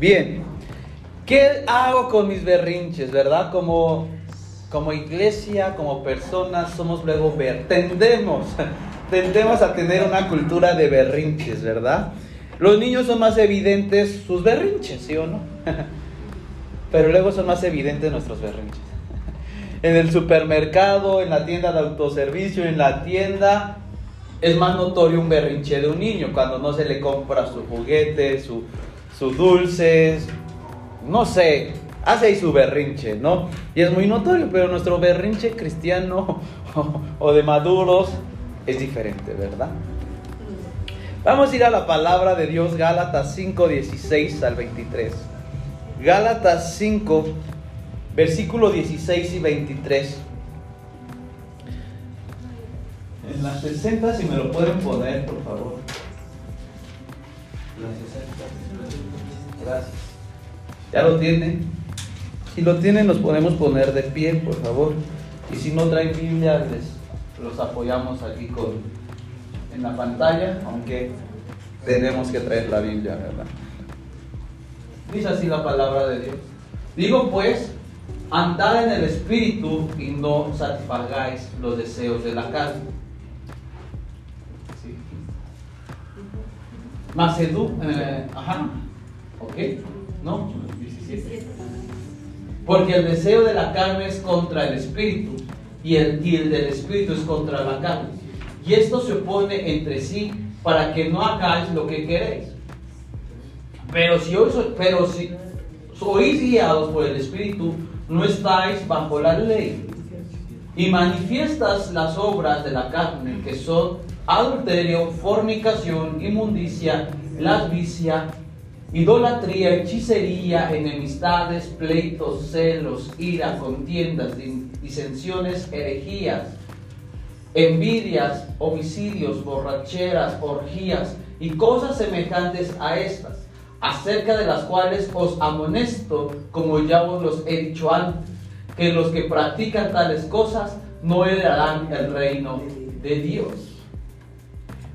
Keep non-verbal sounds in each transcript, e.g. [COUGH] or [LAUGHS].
Bien, ¿qué hago con mis berrinches, verdad? Como, como iglesia, como personas, somos luego ver, tendemos, [LAUGHS] tendemos a tener una cultura de berrinches, ¿verdad? Los niños son más evidentes sus berrinches, ¿sí o no? [LAUGHS] Pero luego son más evidentes nuestros berrinches. [LAUGHS] En el supermercado, en la tienda de autoservicio, en la tienda, es más notorio un berrinche de un niño cuando no se le compra su juguete, su, sus dulces, no sé, hace ahí su berrinche, ¿no? Y es muy notorio, pero nuestro berrinche cristiano [LAUGHS] o, de maduros es diferente, ¿verdad? Vamos a ir a la palabra de Dios, Gálatas 5, 16 al 23. Gálatas 5, versículo 16 y 23. En las 60, si me lo pueden poner, por favor. Las 60. Gracias. ¿Ya lo tienen? Si lo tienen, nos podemos poner de pie, por favor. Y si no traen Biblia, les los apoyamos aquí con en la pantalla, aunque tenemos que traer la Biblia, ¿verdad? Dice así la palabra de Dios. Digo pues, andad en el Espíritu y no satisfagáis los deseos de la carne. ¿Sí? Macedu, eh, ajá, ok, ¿no? 17. Porque el deseo de la carne es contra el Espíritu y el, y el del Espíritu es contra la carne y esto se opone entre sí para que no hagáis lo que queréis. Pero si, oís, pero si sois guiados por el Espíritu, no estáis bajo la ley. Y manifiestas las obras de la carne, que son adulterio, fornicación, inmundicia, lasvicia, idolatría, hechicería, enemistades, pleitos, celos, ira, contiendas, disensiones, herejías envidias, homicidios, borracheras, orgías y cosas semejantes a estas, acerca de las cuales os amonesto, como ya os los he dicho antes, que los que practican tales cosas no heredarán el reino de Dios.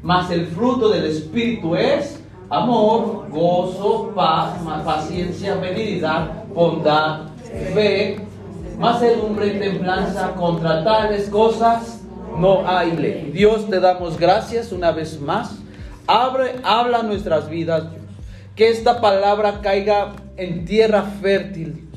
Mas el fruto del Espíritu es amor, gozo, paz, paciencia, benignidad, bondad, fe, mansedumbre y templanza. Contra tales cosas no hay ley. Dios te damos gracias una vez más. Abre, habla nuestras vidas, Que esta palabra caiga en tierra fértil.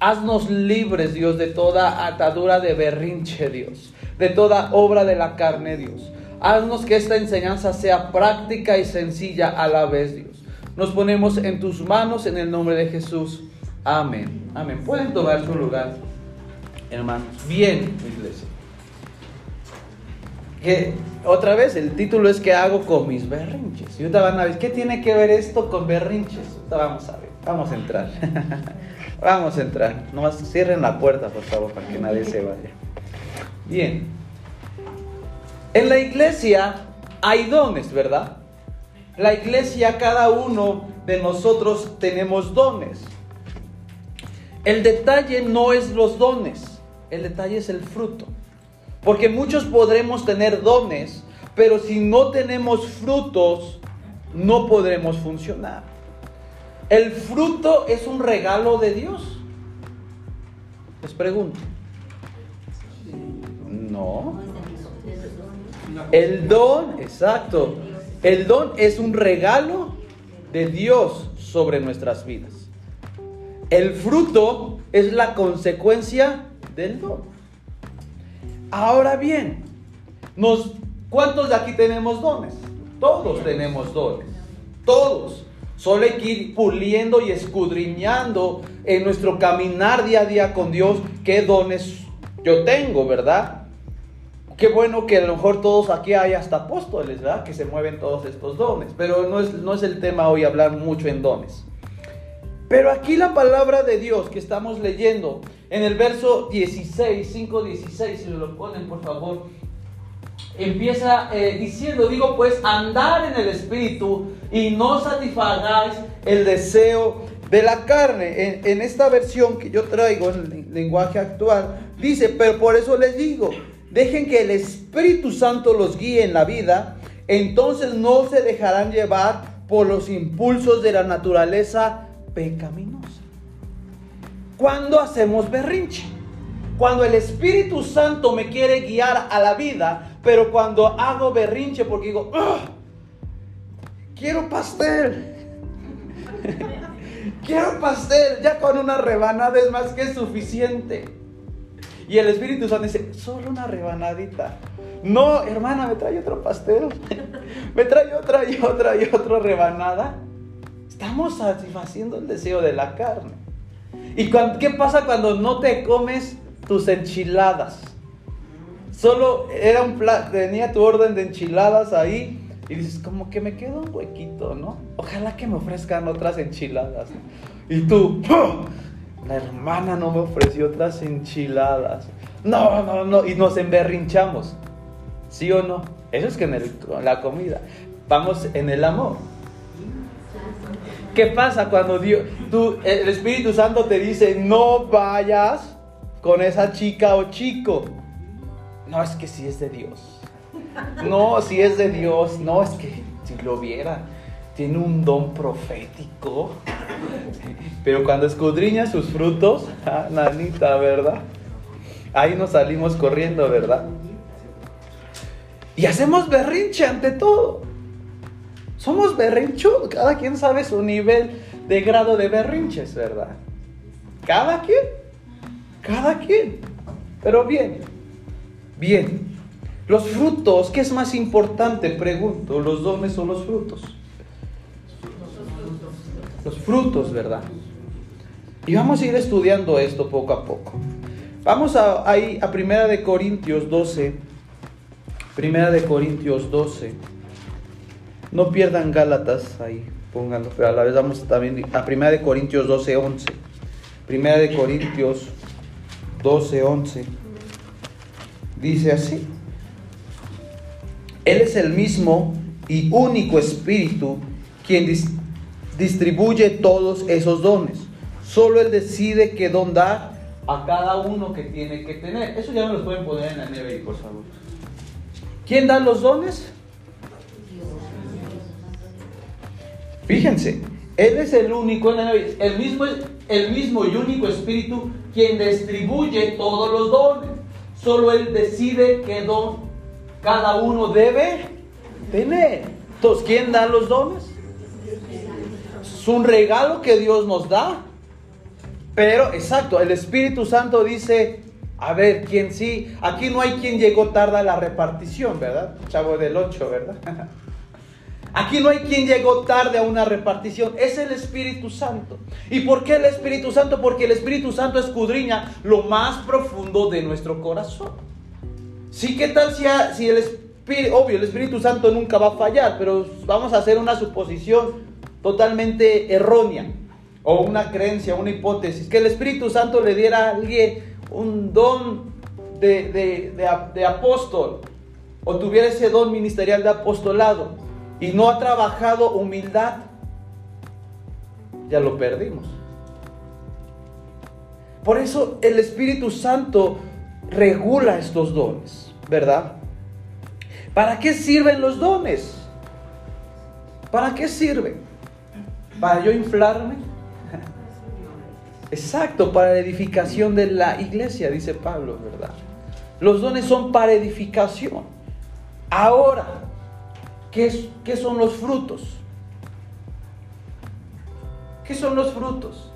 Haznos libres, Dios, de toda atadura de berrinche, Dios. De toda obra de la carne, Dios. Haznos que esta enseñanza sea práctica y sencilla a la vez, Dios. Nos ponemos en tus manos en el nombre de Jesús. Amén. Amén. Pueden tomar su lugar, hermanos. Bien, iglesia que otra vez el título es ¿Qué hago con mis berrinches? Y ahorita van a ver, ¿qué tiene que ver esto con berrinches? vamos a ver, vamos a entrar. [LAUGHS] vamos a entrar. Nomás cierren la puerta, por favor, para que nadie se vaya. Bien. En la iglesia hay dones, ¿verdad? La iglesia, cada uno de nosotros tenemos dones. El detalle no es los dones, el detalle es el fruto. Porque muchos podremos tener dones, pero si no tenemos frutos, no podremos funcionar. El fruto es un regalo de Dios. Les pregunto. No. El don, exacto. El don es un regalo de Dios sobre nuestras vidas. El fruto es la consecuencia del don. Ahora bien, nos, ¿cuántos de aquí tenemos dones? Todos tenemos dones. Todos. Solo hay que ir puliendo y escudriñando en nuestro caminar día a día con Dios qué dones yo tengo, ¿verdad? Qué bueno que a lo mejor todos aquí hay hasta apóstoles, ¿verdad? Que se mueven todos estos dones. Pero no es, no es el tema hoy hablar mucho en dones. Pero aquí la palabra de Dios que estamos leyendo en el verso 16, 5, 16, si lo ponen por favor, empieza eh, diciendo, digo pues, andar en el Espíritu y no satisfagáis el deseo de la carne. En, en, esta versión que yo traigo en el lenguaje actual, dice, pero por eso les digo, dejen que el Espíritu Santo los guíe en la vida, entonces no se dejarán llevar por los impulsos de la naturaleza pecaminosa. ¿Cuándo hacemos berrinche? Cuando el Espíritu Santo me quiere guiar a la vida, pero cuando hago berrinche porque digo, quiero pastel. [LAUGHS] quiero pastel. Ya con una rebanada es más que suficiente. Y el Espíritu Santo dice, solo una rebanadita. No, hermana, me trae otro pastel. [LAUGHS] me trae otra y otra y otra rebanada. Estamos satisfaciendo el deseo de la carne. ¿Y qué pasa cuando no te comes tus enchiladas? Solo era un plato, tenía tu orden de enchiladas ahí y dices, como que me queda un huequito, ¿no? Ojalá que me ofrezcan otras enchiladas. Y tú, la hermana no me ofreció otras enchiladas. No, no, no. Y nos emberrinchamos. ¿Sí o no? Eso es que en la comida. Vamos en el amor. ¿Qué pasa cuando Dios, tú, el Espíritu Santo te dice, no vayas con esa chica o chico? No, es que si es de Dios. No, si es de Dios. No, es que si lo viera, tiene un don profético. Pero cuando escudriña sus frutos, [LAUGHS] ah, nanita, ¿verdad? Ahí nos salimos corriendo, ¿verdad? Y hacemos berrinche ante todo. Somos berrinchudos. Cada quien sabe su nivel de grado de berrinches, ¿verdad? Cada quien. Cada quien. Pero bien. Bien. Los frutos, ¿qué es más importante? Pregunto, ¿los dones o los frutos? Los frutos, ¿verdad? Y vamos a ir estudiando esto poco a poco. Vamos a, ahí a Primera de Corintios 12 Primera de Corintios 12. No pierdan Gálatas ahí, pónganlo, pero a la vez vamos también a Primera de Corintios 12, 11. Primera de Corintios 12, 11. Dice así. Él es el mismo y único Espíritu quien distribuye todos esos dones. Solo Él decide qué don dar a cada uno que tiene que tener. Eso ya me lo pueden poner en la nieve, por favor. ¿Quién da los dones? Fíjense, Él es el único, el mismo, el mismo y único Espíritu quien distribuye todos los dones. Solo Él decide qué don cada uno debe tener. Entonces, ¿quién da los dones? Es un regalo que Dios nos da. Pero, exacto, el Espíritu Santo dice, a ver, ¿quién sí? Aquí no hay quien llegó tarde a la repartición, ¿verdad? Chavo del 8, ¿verdad? [LAUGHS] Aquí no hay quien llegó tarde a una repartición, es el Espíritu Santo. ¿Y por qué el Espíritu Santo? Porque el Espíritu Santo escudriña lo más profundo de nuestro corazón. Sí, ¿qué tal si, si el Espíritu, obvio, el Espíritu Santo nunca va a fallar, pero vamos a hacer una suposición totalmente errónea o una creencia, una hipótesis, que el Espíritu Santo le diera a alguien un don de, apóstol o tuviera ese don ministerial de apostolado y no ha trabajado humildad, ya lo perdimos. Por eso el Espíritu Santo regula estos dones, ¿verdad? ¿Para qué sirven los dones? ¿Para qué sirven? ¿Para yo inflarme? Exacto, para la edificación de la iglesia, dice Pablo, ¿verdad? Los dones son para edificación. Ahora, ¿qué, qué son los frutos? ¿Qué son los frutos?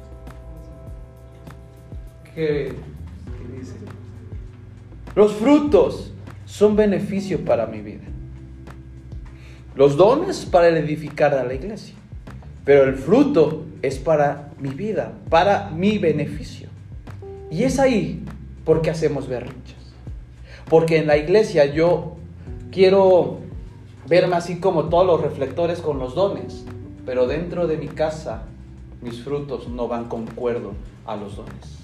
¿Qué, qué dice? Los frutos son beneficio para mi vida. Los dones para edificar a la iglesia. Pero el fruto es para mi vida, para mi beneficio. Y es ahí porque hacemos berrinches. Porque en la iglesia yo quiero verme así como todos los reflectores con los dones. Pero dentro de mi casa mis frutos no van concuerdo a los dones.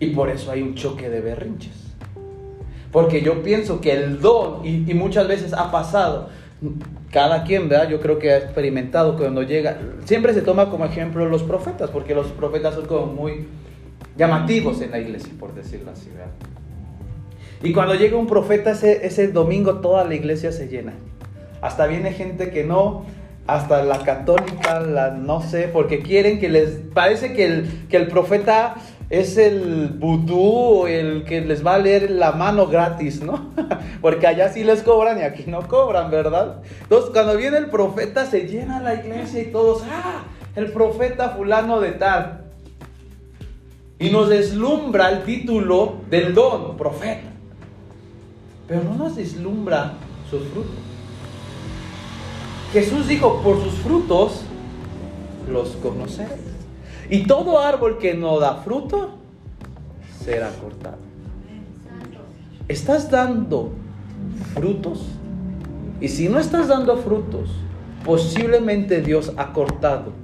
Y por eso hay un choque de berrinches. Porque yo pienso que el don, y, y muchas veces ha pasado, cada quien, ¿verdad? Yo creo que ha experimentado cuando llega, siempre se toma como ejemplo los profetas, porque los profetas son como muy llamativos en la iglesia, por decirlo así, ¿verdad? Y cuando llega un profeta ese, ese domingo toda la iglesia se llena. Hasta viene gente que no, hasta la católica, la no sé, porque quieren que les, parece que el, que el profeta es el vudú, el que les va a leer la mano gratis, ¿no? [LAUGHS] Porque allá sí les cobran y aquí no cobran, ¿verdad? Entonces, cuando viene el profeta, se llena la iglesia y todos, ¡ah! El profeta fulano de tal. Y nos deslumbra el título del don, profeta. Pero no nos deslumbra sus frutos. Jesús dijo, por sus frutos los conoceréis. Y todo árbol que no da fruto será cortado. ¿Estás dando frutos? Y si no estás dando frutos, posiblemente Dios ha cortado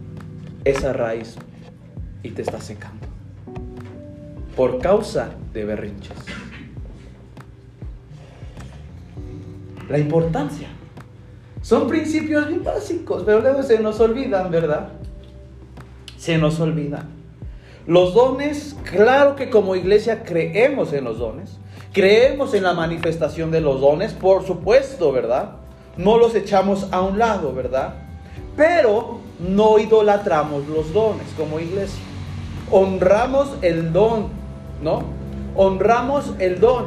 esa raíz y te está secando. Por causa de berrinches. La importancia. Son principios bien básicos, pero luego se nos olvidan, ¿verdad? Se nos olvida. Los dones, claro que como iglesia creemos en los dones, creemos en la manifestación de los dones, por supuesto, ¿verdad? No los echamos a un lado, ¿verdad? Pero no idolatramos los dones como iglesia. Honramos el don, ¿no? Honramos el don,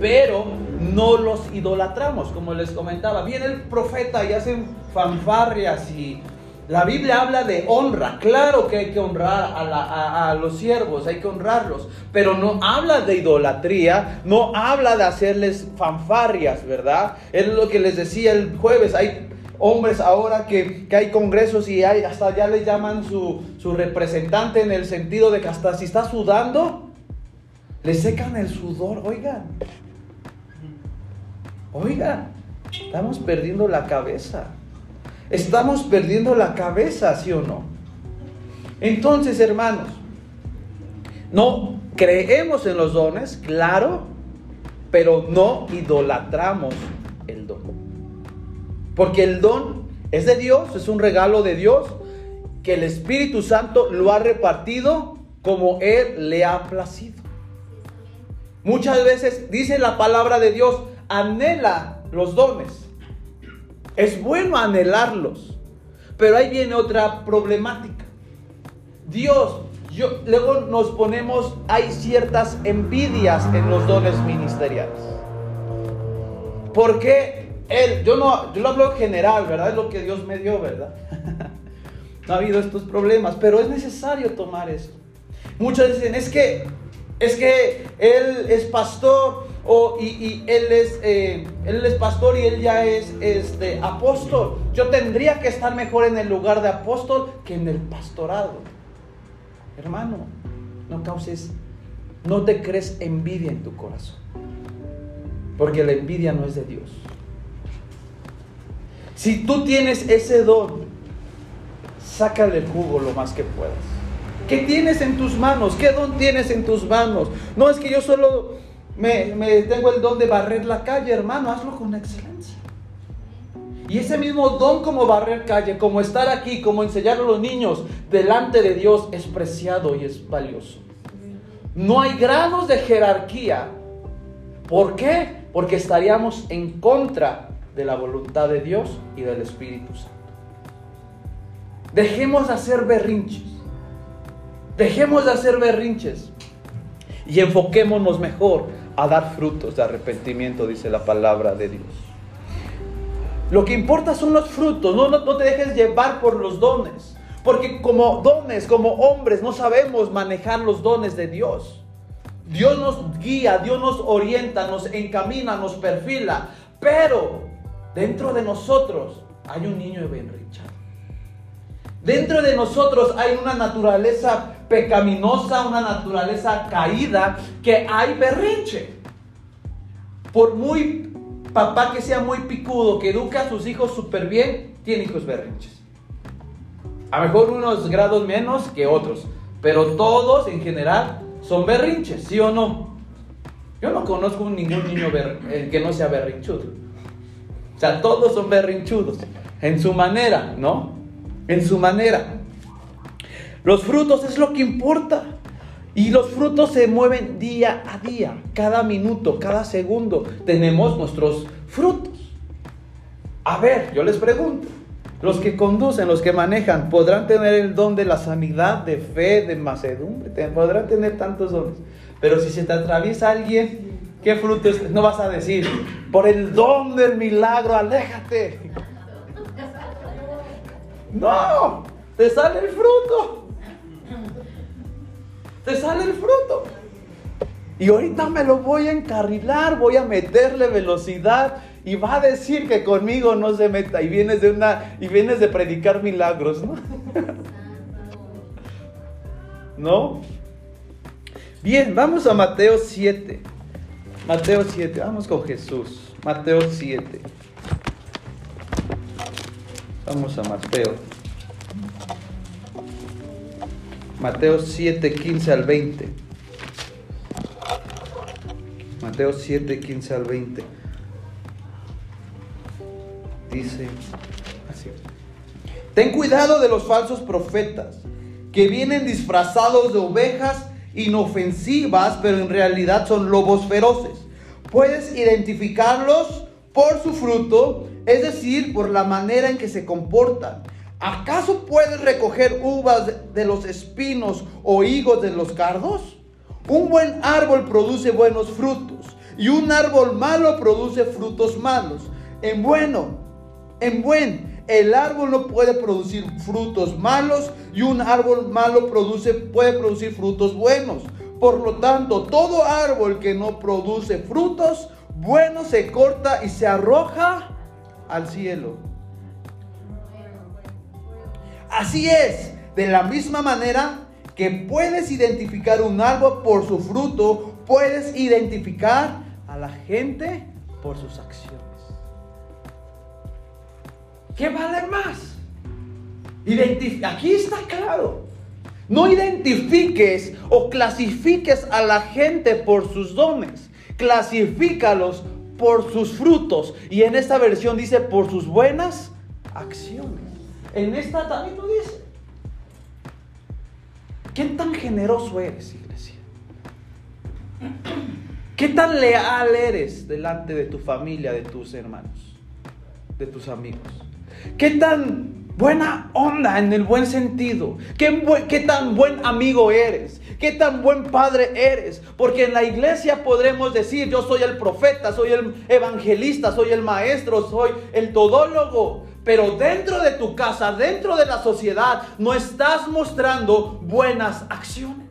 pero no los idolatramos, como les comentaba. Viene el profeta y hacen fanfarrias y la Biblia habla de honra, claro que hay que honrar a, los siervos, hay que honrarlos, pero no habla de idolatría, no habla de hacerles fanfarrias, ¿verdad? Es lo que les decía el jueves, hay hombres ahora que, hay congresos y hay, hasta ya le llaman su, su representante en el sentido de que hasta si está sudando, le secan el sudor, oigan, oigan, estamos perdiendo la cabeza. Estamos perdiendo la cabeza, ¿sí o no? Entonces, hermanos, no creemos en los dones, claro, pero no idolatramos el don. Porque el don es de Dios, es un regalo de Dios, que el Espíritu Santo lo ha repartido como Él le ha placido. Muchas veces dice la palabra de Dios, anhela los dones es bueno anhelarlos, pero ahí viene otra problemática. Dios, yo, luego nos ponemos, hay ciertas envidias en los dones ministeriales. Porque Él, yo no, yo lo hablo en general, ¿verdad? Es lo que Dios me dio, ¿verdad? [LAUGHS] no ha habido estos problemas, pero es necesario tomar esto. Muchos dicen, es que, es que Él es pastor y, él, es, eh, él es pastor y él ya es este, apóstol. Yo tendría que estar mejor en el lugar de apóstol que en el pastorado. Hermano, no causes, no te crees envidia en tu corazón. Porque la envidia no es de Dios. Si tú tienes ese don, sácale el jugo lo más que puedas. ¿Qué tienes en tus manos? ¿Qué don tienes en tus manos? No es que yo solo me, tengo el don de barrer la calle, hermano, hazlo con excelencia. Y ese mismo don como barrer calle, como estar aquí, como enseñar a los niños delante de Dios es preciado y es valioso. No hay grados de jerarquía. ¿Por qué? Porque estaríamos en contra de la voluntad de Dios y del Espíritu Santo. Dejemos de hacer berrinches. Dejemos de hacer berrinches. Y enfoquémonos mejor a dar frutos de arrepentimiento, dice la palabra de Dios. Lo que importa son los frutos, no, no, te dejes llevar por los dones, porque como dones, como hombres, no sabemos manejar los dones de Dios. Dios nos guía, Dios nos orienta, nos encamina, nos perfila, pero dentro de nosotros hay un niño de Richard. Dentro de nosotros hay una naturaleza pecaminosa, una naturaleza caída, que hay berrinche. Por muy papá que sea muy picudo, que educa a sus hijos súper bien, tiene hijos berrinches. A lo mejor unos grados menos que otros, pero todos en general son berrinches, ¿sí o no? Yo no conozco ningún niño que no sea berrinchudo. O sea, todos son berrinchudos en su manera, ¿no? En su manera. Los frutos es lo que importa. Y los frutos se mueven día a día, cada minuto, cada segundo. Tenemos nuestros frutos. A ver, yo les pregunto, los que conducen, los que manejan, ¿podrán tener el don de la sanidad, de fe, de macedumbre? Podrán tener tantos dones. Pero si se te atraviesa alguien, ¿qué fruto es? No vas a decir, por el don del milagro, aléjate. No, te sale el fruto. Te sale el fruto. Y ahorita me lo voy a encarrilar, voy a meterle velocidad y va a decir que conmigo no se meta y vienes de una y vienes de predicar milagros, ¿no? [LAUGHS] ¿No? Bien, vamos a Mateo 7. Mateo 7, vamos con Jesús. Mateo 7. Vamos a Mateo. Mateo 7, 15 al 20. Mateo 7, 15 al 20. Dice. Ten cuidado de los falsos profetas que vienen disfrazados de ovejas inofensivas, pero en realidad son lobos feroces. Puedes identificarlos por su fruto, es decir, por la manera en que se comportan. ¿Acaso puedes recoger uvas de los espinos o higos de los cardos? Un buen árbol produce buenos frutos y un árbol malo produce frutos malos. En bueno, en buen, el árbol no puede producir frutos malos y un árbol malo produce, puede producir frutos buenos. Por lo tanto, todo árbol que no produce frutos buenos se corta y se arroja al cielo. Así es, de la misma manera que puedes identificar un árbol por su fruto, puedes identificar a la gente por sus acciones. ¿Qué vale más? Aquí está claro. No identifiques o clasifiques a la gente por sus dones. Clasifícalos por sus frutos. Y en esta versión dice por sus buenas acciones. En esta también lo dice. ¿Qué tan generoso eres, iglesia? ¿Qué tan leal eres delante de tu familia, de tus hermanos, de tus amigos? ¿Qué tan buena onda en el buen sentido? ¿Qué, ¿Qué, tan buen amigo eres? ¿Qué tan buen padre eres? Porque en la iglesia podremos decir, yo soy el profeta, soy el evangelista, soy el maestro, soy el todólogo. Pero dentro de tu casa, dentro de la sociedad, no estás mostrando buenas acciones.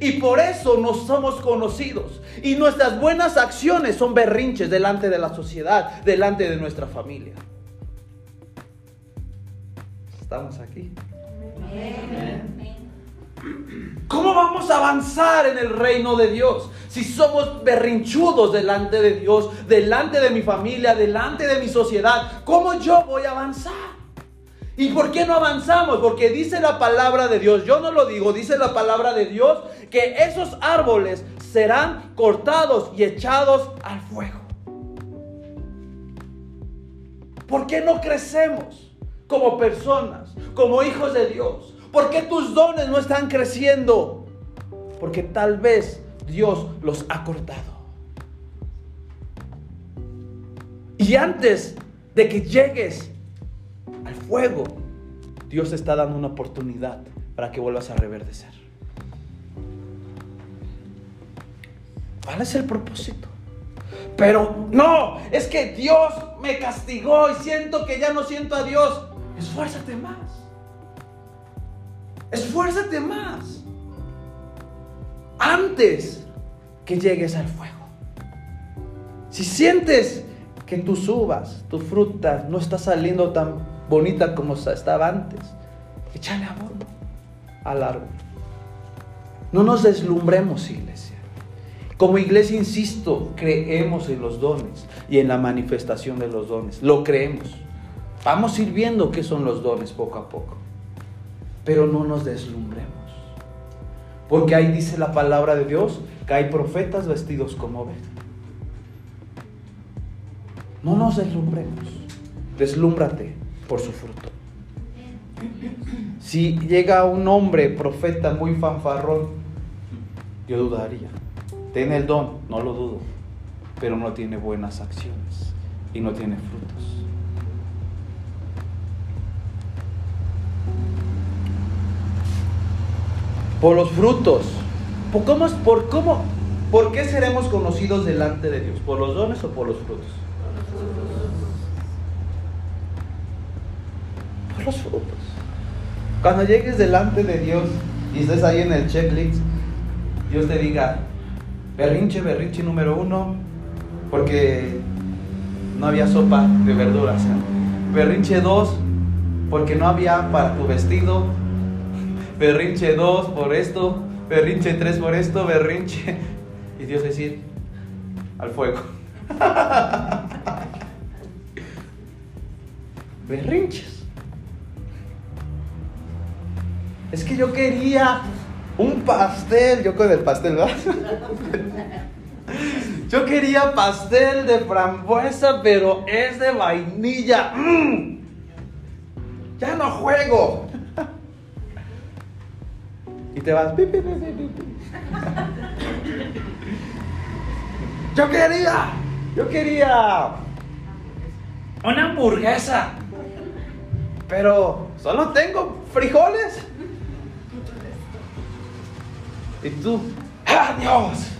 Y por eso no somos conocidos. Y nuestras buenas acciones son berrinches delante de la sociedad, delante de nuestra familia. Estamos aquí. ¿Cómo vamos a avanzar en el reino de Dios? Si somos berrinchudos delante de Dios, delante de mi familia, delante de mi sociedad, ¿cómo yo voy a avanzar? ¿Y por qué no avanzamos? Porque dice la palabra de Dios, yo no lo digo, dice la palabra de Dios, que esos árboles serán cortados y echados al fuego. ¿Por qué no crecemos? Como personas, como hijos de Dios? ¿Por qué tus dones no están creciendo? Porque tal vez Dios los ha cortado. Y antes de que llegues al fuego, Dios te está dando una oportunidad para que vuelvas a reverdecer. ¿Cuál es el propósito? Pero no, es que Dios me castigó y siento que ya no siento a Dios. Esfuérzate más. Esfuérzate más. Antes que llegues al fuego. Si sientes que tus uvas, tu fruta no está saliendo tan bonita como estaba antes, échale abono al árbol. No nos deslumbremos, iglesia. Como iglesia, insisto, creemos en los dones y en la manifestación de los dones. Lo creemos. Vamos a ir viendo qué son los dones poco a poco. Pero no nos deslumbremos. Porque ahí dice la palabra de Dios que hay profetas vestidos como ven. No nos deslumbremos. Deslúmbrate por su fruto. Si llega un hombre profeta muy fanfarrón, yo dudaría. Tiene el don, no lo dudo, pero no tiene buenas acciones y no tiene frutos. Por los frutos. ¿Por cómo, por cómo, por qué seremos conocidos delante de Dios? ¿Por los dones o por los frutos? Por los frutos. Cuando llegues delante de Dios y estés ahí en el checklist, Dios te diga, berrinche, berrinche número uno, porque no había sopa de verduras. Berrinche dos, porque no había para tu vestido. Berrinche dos por esto, berrinche tres por esto, berrinche. Y Dios decir, al fuego. [LAUGHS] Berrinches. Es que yo quería un pastel, yo con el pastel, ¿verdad? [LAUGHS] Yo quería pastel de frambuesa, pero es de vainilla. ¡Mm! Ya no juego. Yo quería, yo quería una hamburguesa, pero solo tengo frijoles. Y tú, ¡ah, Dios!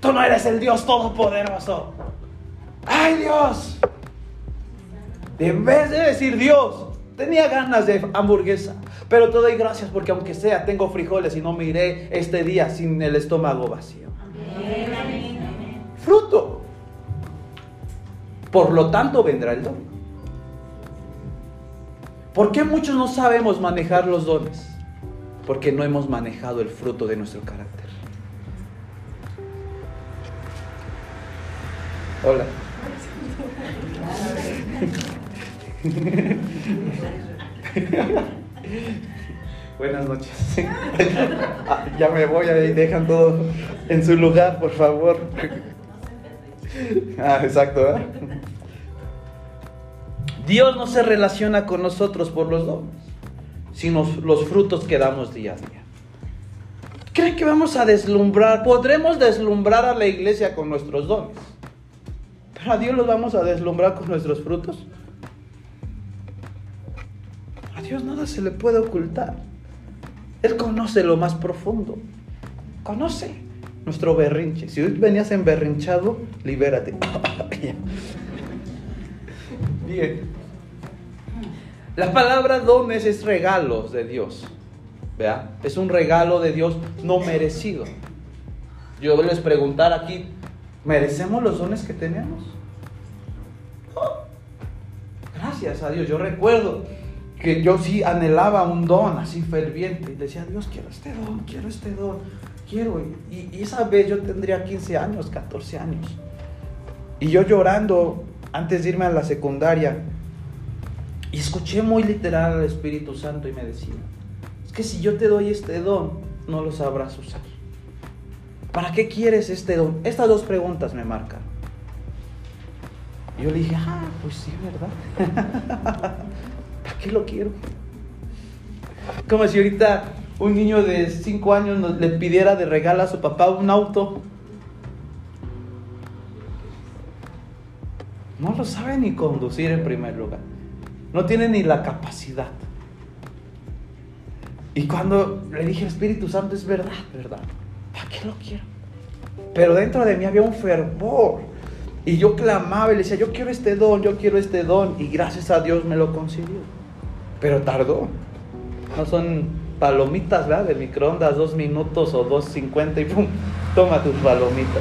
Tú no eres el Dios todopoderoso. ¡Ay, Dios! En vez de decir Dios, tenía ganas de hamburguesa, pero te doy gracias porque aunque sea, tengo frijoles y no me iré este día sin el estómago vacío. Fruto. Por lo tanto, vendrá el don. ¿Por qué muchos no sabemos manejar los dones? Porque no hemos manejado el fruto de nuestro carácter. Hola. [LAUGHS] [LAUGHS] Buenas noches. [LAUGHS] Ah, ya me voy, ahí dejan todo en su lugar, por favor. Ah, exacto. Dios no se relaciona con nosotros por los dones, sino los frutos que damos día a día. ¿Creen que vamos a deslumbrar? ¿Podremos deslumbrar a la iglesia con nuestros dones? ¿Pero a Dios los vamos a deslumbrar con nuestros frutos? Dios nada se le puede ocultar. Él conoce lo más profundo. Conoce nuestro berrinche. Si hoy venías emberrinchado, libérate. [LAUGHS] Bien. La palabra dones es regalos de Dios. ¿Vea? Es un regalo de Dios no merecido. Yo les preguntar aquí, ¿merecemos los dones que tenemos? Gracias a Dios. Yo recuerdo que yo sí anhelaba un don así ferviente. Y decía, Dios, quiero este don, quiero este don, quiero. Y, esa vez yo tendría 15 años, 14 años. Y yo llorando antes de irme a la secundaria. Y escuché muy literal al Espíritu Santo y me decía, es que si yo te doy este don, no lo sabrás usar. ¿Para qué quieres este don? Estas dos preguntas me marcan. Yo le dije, ah, pues sí, ¿verdad? [LAUGHS] ¿Para qué lo quiero? Como si ahorita un niño de 5 años le pidiera de regalo a su papá un auto. No lo sabe ni conducir en primer lugar. No tiene ni la capacidad. Y cuando le dije, Espíritu Santo, es verdad, verdad. ¿Para qué lo quiero? Pero dentro de mí había un fervor. Y yo clamaba y le decía, yo quiero este don, yo quiero este don. Y gracias a Dios me lo concedió. Pero tardó. No son palomitas, ¿verdad? De microondas, dos minutos o dos cincuenta y pum, toma tus palomitas.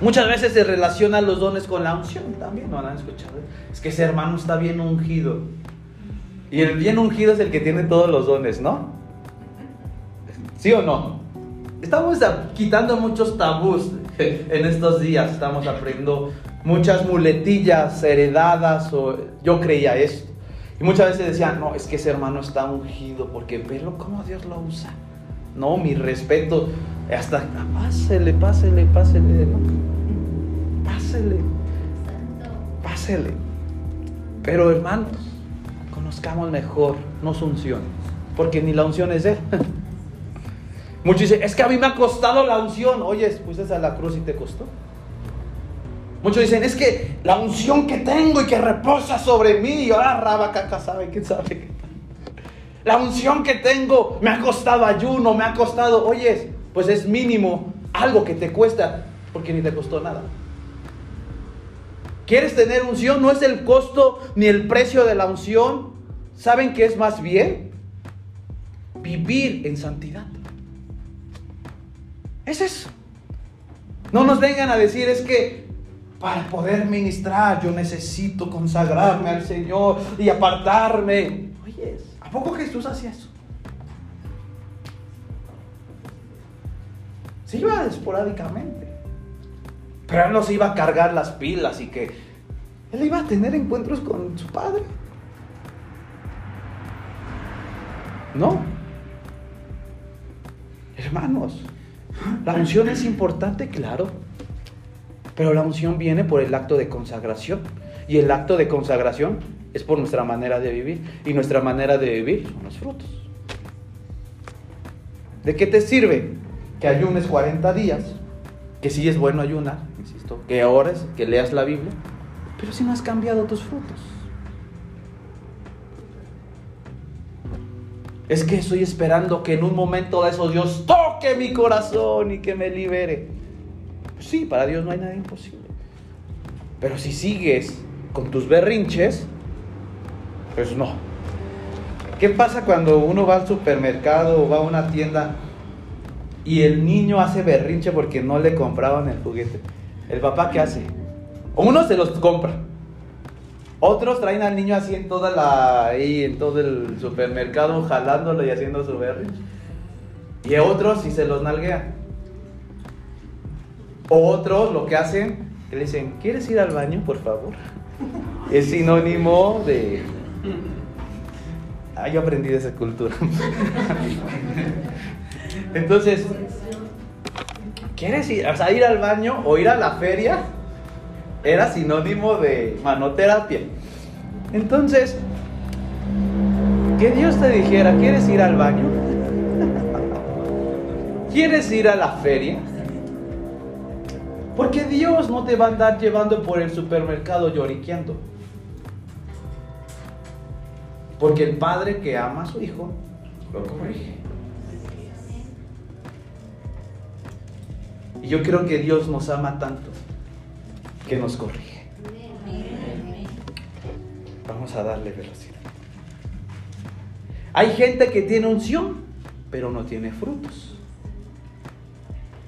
Muchas veces se relacionan los dones con la unción también, ¿no han escuchado? Es que ese hermano está bien ungido. Y el bien ungido es el que tiene todos los dones, ¿no? ¿Sí o no? Estamos quitando muchos tabús en estos días. Estamos aprendiendo muchas muletillas heredadas o yo creía esto. Y muchas veces decían, no, es que ese hermano está ungido porque velo cómo Dios lo usa. No, mi respeto. Hasta, pásele, pásele, pásele. ¿no? Pásele. Pásele. Pero hermanos, conozcamos mejor, no su unción. Porque ni la unción es Él. [LAUGHS] Muchos dicen, es que a mí me ha costado la unción. Oye, fuiste a la cruz y te costó. Muchos dicen, es que la unción que tengo y que reposa sobre mí, ah, rabacaca, sabe, quién sabe. La unción que tengo me ha costado ayuno, me ha costado, oyes, pues es mínimo algo que te cuesta, porque ni te costó nada. ¿Quieres tener unción? No es el costo ni el precio de la unción. ¿Saben qué es más bien? Vivir en santidad. Es eso. No nos vengan a decir es que para poder ministrar yo necesito consagrarme al Señor y apartarme. Oye, ¿a poco Jesús hacía eso? Se iba esporádicamente. Pero él no se iba a cargar las pilas y que él iba a tener encuentros con su padre. No. Hermanos, la unción es importante, claro. Pero la unción viene por el acto de consagración. Y el acto de consagración es por nuestra manera de vivir. Y nuestra manera de vivir son los frutos. ¿De qué te sirve que ayunes 40 días? Que sí es bueno ayunar, insisto. Que ores, que leas la Biblia. Pero si no has cambiado tus frutos. Es que estoy esperando que en un momento de eso Dios toque mi corazón y que me libere. Sí, para Dios no hay nada imposible. Pero si sigues con tus berrinches, pues no. ¿Qué pasa cuando uno va al supermercado o va a una tienda y el niño hace berrinche porque no le compraban el juguete? ¿El papá qué hace? Uno se los compra. Otros traen al niño así en toda la ahí en todo el supermercado jalándolo y haciendo su berrinche. Y otros si se los nalguean. Otros lo que hacen, que le dicen, ¿quieres ir al baño, por favor? Es sinónimo de... Ah, yo aprendí de esa cultura. [LAUGHS] Entonces, ¿quieres ir, o sea, ir al baño o ir a la feria? Era sinónimo de manoterapia. Entonces, que Dios te dijera, ¿quieres ir al baño? [LAUGHS] ¿Quieres ir a la feria? Porque Dios no te va a andar llevando por el supermercado lloriqueando. Porque el padre que ama a su hijo lo corrige. Y yo creo que Dios nos ama tanto que nos corrige. Vamos a darle velocidad. Hay gente que tiene unción, pero no tiene frutos.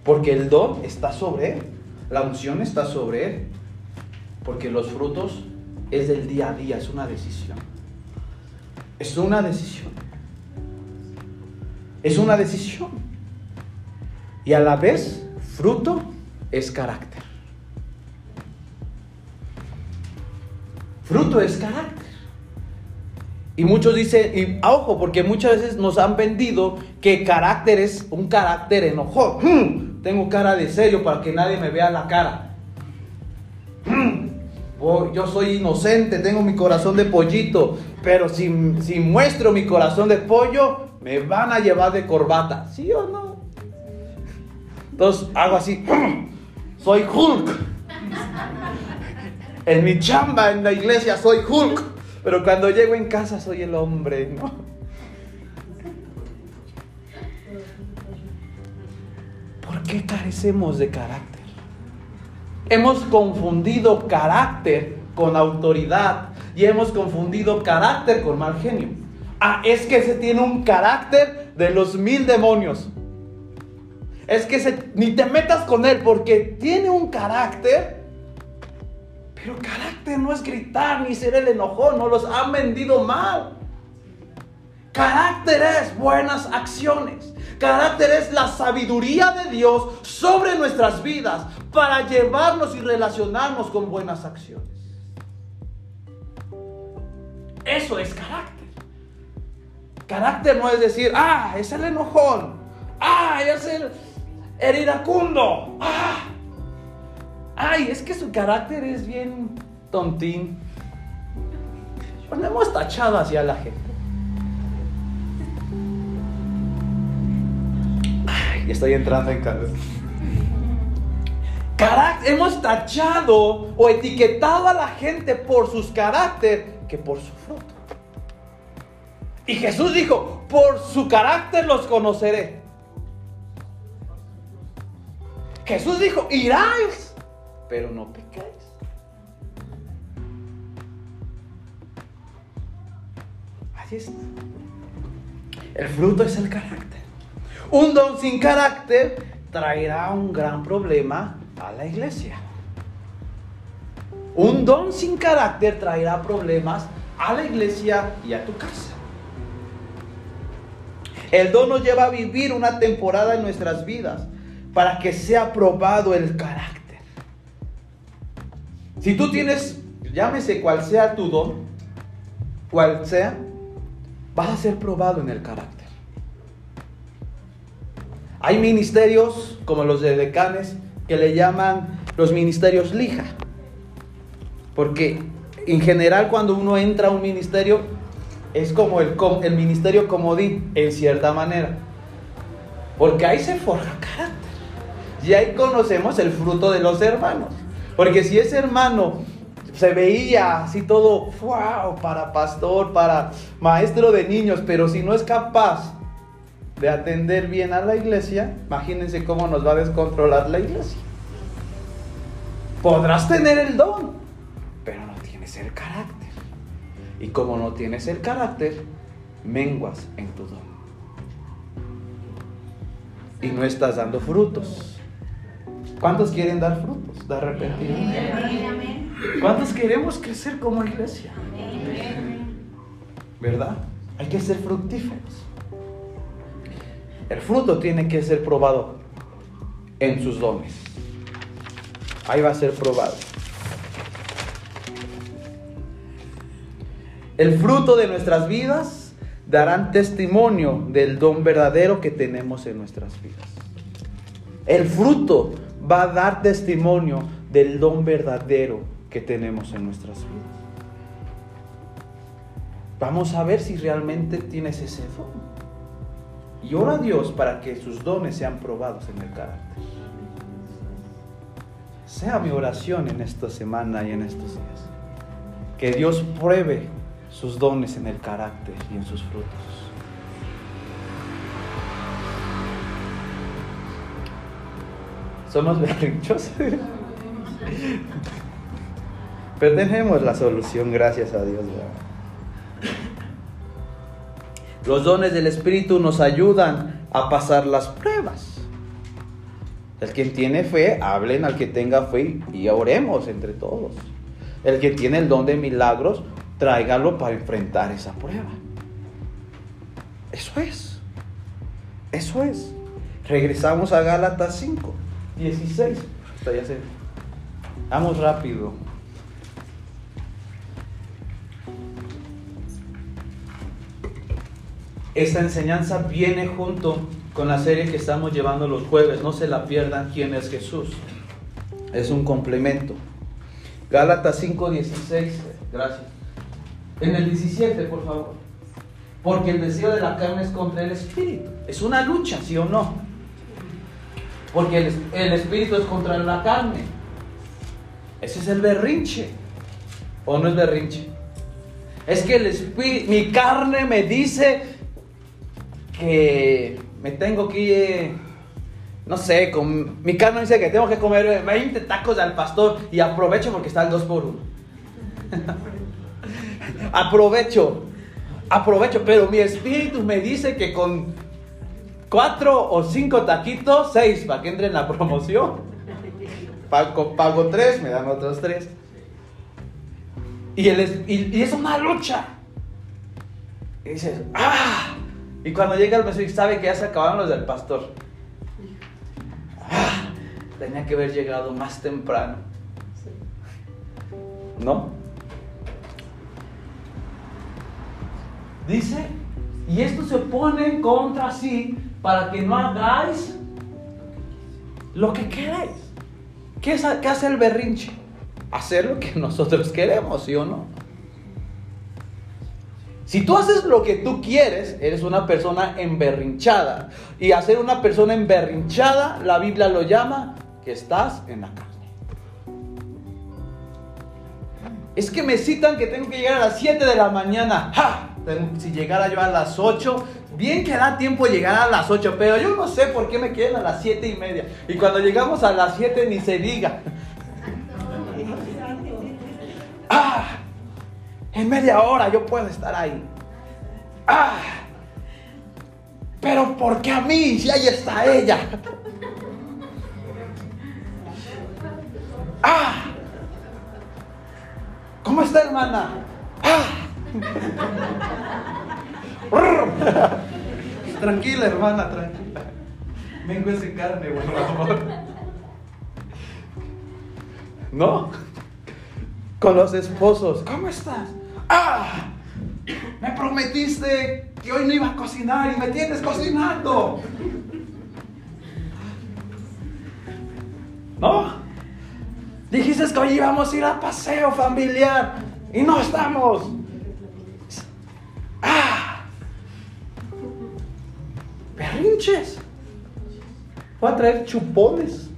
Porque el don está sobre él. La unción está sobre él. Porque los frutos es del día a día, es una decisión. Es una decisión. Es una decisión. Y a la vez, fruto es carácter. Fruto es carácter. Y muchos dicen, y ojo, porque muchas veces nos han vendido que carácter es un carácter enojón. Tengo cara de serio para que nadie me vea la cara. [CLEARS THROAT] Yo soy inocente, tengo mi corazón de pollito, pero si, si muestro mi corazón de pollo, me van a llevar de corbata. ¿Sí o no? Entonces hago así, [CLEARS THROAT] soy Hulk. En mi chamba en la iglesia soy Hulk, pero cuando llego en casa soy el hombre, ¿no? Qué carecemos de carácter? Hemos confundido carácter con autoridad y hemos confundido carácter con mal genio. Ah, es que se tiene un carácter de los mil demonios. Es que ni te metas con él porque tiene un carácter. Pero carácter no es gritar ni ser el enojón, no los han vendido mal. Carácter es buenas acciones. Carácter es la sabiduría de Dios sobre nuestras vidas para llevarnos y relacionarnos con buenas acciones. Eso es carácter. Carácter no es decir, ah, es el enojón, ah, es el, el iracundo, ah, ay, es que su carácter es bien tontín. Cuando hemos tachado hacia la gente. Ay, estoy entrando en calor. hemos tachado o etiquetado a la gente por sus carácter que por su fruto. Y Jesús dijo, por su carácter los conoceré. Jesús dijo, iráis, pero no pequéis. Ahí está. El fruto es el carácter. Un don sin carácter traerá un gran problema a la iglesia. Un don sin carácter traerá problemas a la iglesia y a tu casa. El don nos lleva a vivir una temporada en nuestras vidas para que sea probado el carácter. Si tú tienes, llámese cual sea tu don, cual sea, vas a ser probado en el carácter. Hay ministerios como los de decanes que le llaman los ministerios lija. Porque en general cuando uno entra a un ministerio es como el, ministerio comodín, en cierta manera. Porque ahí se forja carácter. Y ahí conocemos el fruto de los hermanos. Porque si ese hermano se veía así todo, wow, para pastor, para maestro de niños, pero si no es capaz de atender bien a la iglesia, imagínense cómo nos va a descontrolar la iglesia. Podrás tener el don, pero no tienes el carácter. Y como no tienes el carácter, menguas en tu don. Y no estás dando frutos. ¿Cuántos quieren dar frutos de arrepentimiento? ¿Cuántos queremos crecer como iglesia? ¿Verdad? Hay que ser fructíferos. El fruto tiene que ser probado en sus dones. Ahí va a ser probado. El fruto de nuestras vidas darán testimonio del don verdadero que tenemos en nuestras vidas. El fruto va a dar testimonio del don verdadero que tenemos en nuestras vidas. Vamos a ver si realmente tienes ese don. Y ora a Dios para que sus dones sean probados en el carácter. Sea mi oración en esta semana y en estos días. Que Dios pruebe sus dones en el carácter y en sus frutos. Somos [LAUGHS] berrinchosos. Pero tenemos la solución, gracias a Dios. Los dones del Espíritu nos ayudan a pasar las pruebas. El que tiene fe, hablen al que tenga fe y oremos entre todos. El que tiene el don de milagros, tráigalo para enfrentar esa prueba. Eso es. Eso es. Regresamos a Gálatas 5, 16. ya Vamos rápido. Esta enseñanza viene junto con la serie que estamos llevando los jueves. No se la pierdan quién es Jesús. Es un complemento. Gálatas 5:16. Gracias. En el 17, por favor. Porque el deseo de la carne es contra el espíritu. Es una lucha, ¿sí o no? Porque el, espíritu es contra la carne. Ese es el berrinche. ¿O no es berrinche? Es que el espíritu, mi carne me dice que me tengo que no sé, con, mi carne dice que tengo que comer 20 tacos al pastor y aprovecho porque está el 2 por 1. [LAUGHS] aprovecho, aprovecho, pero mi espíritu me dice que con 4 o 5 taquitos, 6 para que entre en la promoción. Pago, pago 3, me dan otros 3. Y, y es una lucha. Y dices, ¡ah! Y cuando llega el mesero sabe que ya se acabaron los del pastor. Ah, tenía que haber llegado más temprano. ¿No? Dice, y esto se pone contra sí para que no hagáis lo que queráis. ¿Qué, ¿Qué hace el berrinche? Hacer lo que [LAUGHS] nosotros queremos, ¿sí o no? Si tú haces lo que tú quieres, eres una persona emberrinchada. Y hacer una persona emberrinchada, la Biblia lo llama que estás en la carne. Es que me citan que tengo que llegar a las 7 de la mañana. ¡Ja! Si llegara yo a las 8, bien que da tiempo llegar a las 8, pero yo no sé por qué me quedan a las 7 y media. Y cuando llegamos a las 7 ni se diga. ¡Ah! En media hora yo puedo estar ahí. ¡Ah! Pero ¿por qué a mí si ahí está ella? ¡Ah! ¿Cómo está hermana? ¡Ah! tranquila hermana, tranquila. Vengo ese carne, por favor. ¿No? Con los esposos. ¿Cómo estás? ¡Ah! Me prometiste que hoy no iba a cocinar y me tienes cocinando. ¿No? Dijiste que hoy íbamos a ir a paseo familiar y no estamos. ¡Ah! Perrinches. Voy a traer chupones.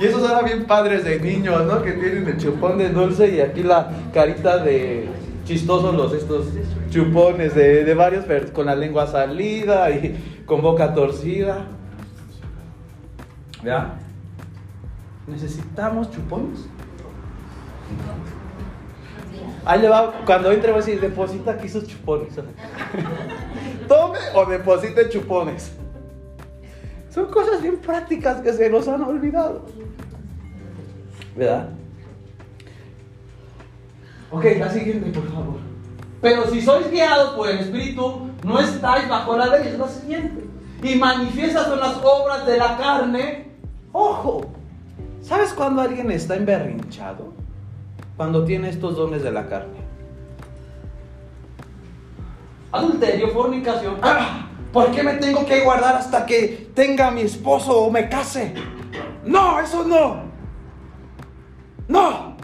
Y esos eran bien padres de niños, ¿no? Que tienen el chupón de dulce y aquí la carita de chistosos los estos chupones de, de varios con la lengua salida y con boca torcida. ¿Ya? ¿Necesitamos chupones? Ahí le va, cuando entre va a decir, deposita aquí sus chupones. [LAUGHS] Tome o deposite chupones. Son cosas bien prácticas que se nos han olvidado. ¿Verdad? Ok, la siguiente, por favor. Pero si sois guiados por el Espíritu, no estáis bajo la ley. Es la siguiente. Y manifiestas son las obras de la carne. Ojo, ¿sabes cuando alguien está emberrinchado? Cuando tiene estos dones de la carne. Adulterio, fornicación. ¡Ah! ¿Por qué me tengo que guardar hasta que tenga a mi esposo o me case? No, eso no. No.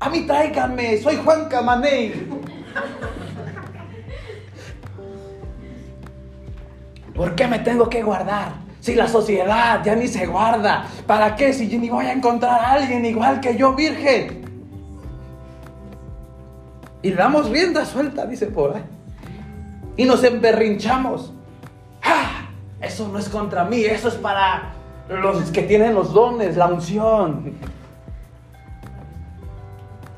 A mí tráiganme, soy Juan Camaney. ¿Por qué me tengo que guardar? Si la sociedad ya ni se guarda, ¿para qué si yo ni voy a encontrar a alguien igual que yo, virgen? Y damos rienda suelta, dice por ahí y nos emberrinchamos. ¡Ah! Eso no es contra mí, eso es para los que tienen los dones, la unción.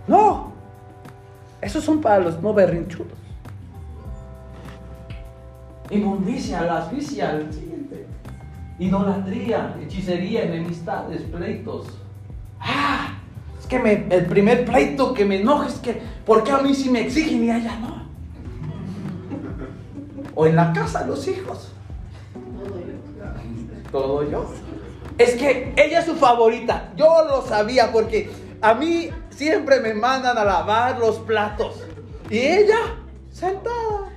No, esos son para los no berrinchudos. Inmundicia, lasfixia, el siguiente. Idolatría, hechicería, enemistades, pleitos. ¡Ah! Es que me, el primer pleito que me enoja es que, ¿por qué a mí sí me exigen y a ella no? O en la casa los hijos. Todo yo. Es que ella es su favorita. Yo lo sabía porque a mí siempre me mandan a lavar los platos. Y ella, sentada.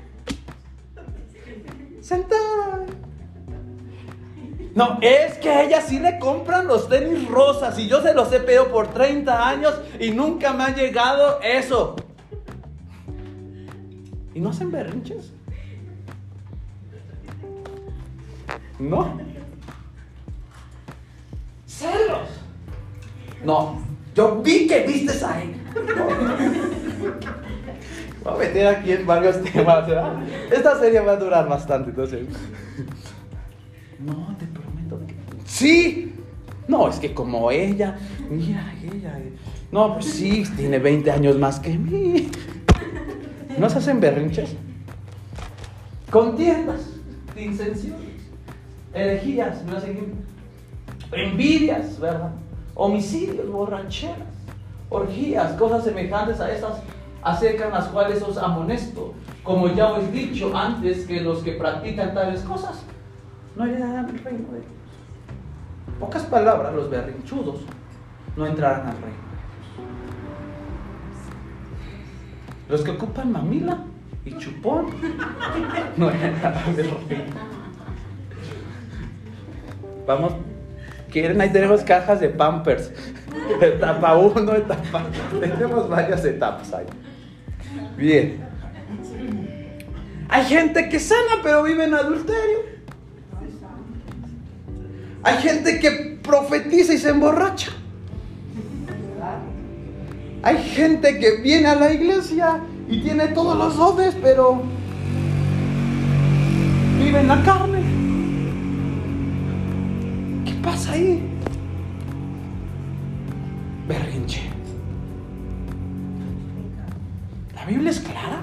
Sentada. No, es que a ella sí le compran los tenis rosas y yo se los he pedido por 30 años y nunca me ha llegado eso. ¿Y no hacen berrinches? No. Celos. No. Yo vi que viste a él. [LAUGHS] Voy a meter aquí en varios temas. ¿verdad? Esta serie va a durar bastante, entonces. No, te prometo que. ¡Sí! No, es que como ella, mira, ella. No, pues sí, tiene 20 años más que mí. ¿No se hacen berrinches? Contiendas, insensibles herejías, envidias, ¿verdad? Homicidios, borracheras, orgías, cosas semejantes a estas acerca de las cuales os amonesto, como ya os he dicho antes que los que practican tales cosas no heredarán el reino de Dios. Pocas palabras, los berrinchudos no entrarán al reino Los que ocupan mamila y chupón no entrarán al reino. Vamos, quieren, ahí tenemos cajas de pampers. [LAUGHS] Etapa 1, etapa. Tenemos varias etapas ahí. Bien. Hay gente que sana pero vive en adulterio. Hay gente que profetiza y se emborracha. Hay gente que viene a la iglesia y tiene todos los dones, pero vive en la carne. ¿Qué pasa ahí? Berrinche. La Biblia es clara.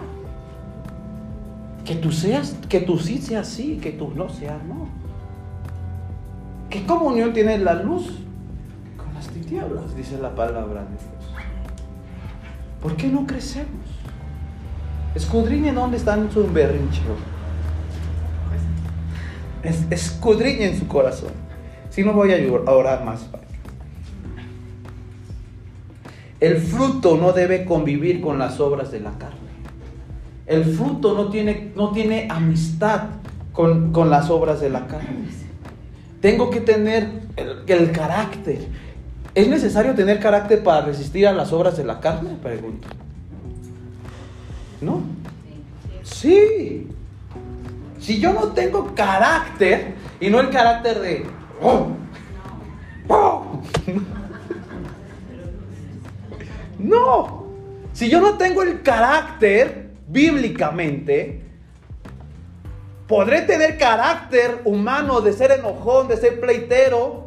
Que tú seas, que tú sí seas sí, que tú no seas no. ¿Qué comunión tiene la luz con las tinieblas? Dice la palabra de Dios. ¿Por qué no crecemos? Escudriñen dónde están sus berrinches. Es, escudriñen su corazón. Si no voy a orar más. El fruto no debe convivir con las obras de la carne. El fruto no tiene, no tiene amistad con, las obras de la carne. Tengo que tener el, el carácter. ¿Es necesario tener carácter para resistir a las obras de la carne? Pregunto. ¿No? Sí. Si yo no tengo carácter, y no el carácter de... Oh, oh". no. Si yo no tengo el carácter bíblicamente, podré tener carácter humano de ser enojón, de ser pleitero,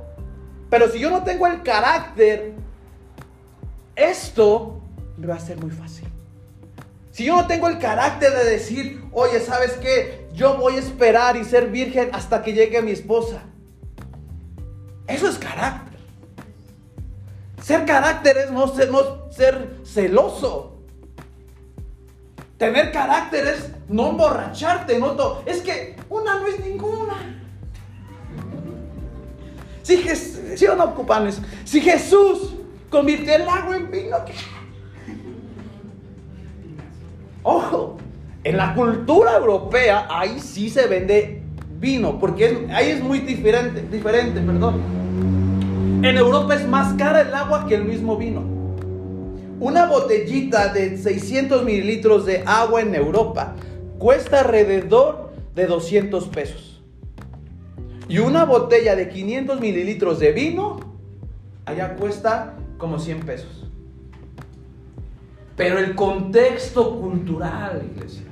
pero si yo no tengo el carácter, esto me va a ser muy fácil. Si yo no tengo el carácter de decir, oye, ¿sabes qué? Yo voy a esperar y ser virgen hasta que llegue mi esposa. Eso es carácter. Ser carácter es no ser, no ser celoso. Tener carácter es no emborracharte, no todo. Es que una no es ninguna. Si, si no ocupan eso. Si Jesús convirtió el agua en vino, ¿qué? Ojo, en la cultura europea ahí sí se vende vino, porque ahí es muy diferente, diferente, perdón. En Europa es más cara el agua que el mismo vino. Una botellita de 600 mililitros de agua en Europa cuesta alrededor de 200 pesos. Y una botella de 500 mililitros de vino allá cuesta como 100 pesos pero el contexto cultural, iglesia.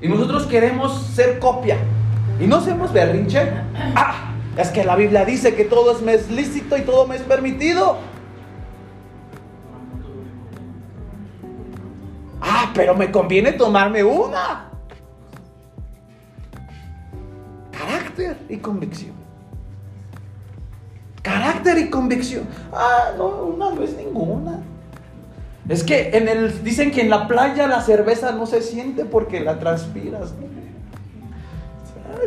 Y nosotros queremos ser copia. Y no hacemos berrinche. Ah, es que la Biblia dice que todo es lícito y todo me es permitido. Ah, pero me conviene tomarme una. Carácter y convicción. Carácter y convicción. Ah, no, una no es ninguna. Es que en el, dicen que en la playa la cerveza no se siente porque la transpiras.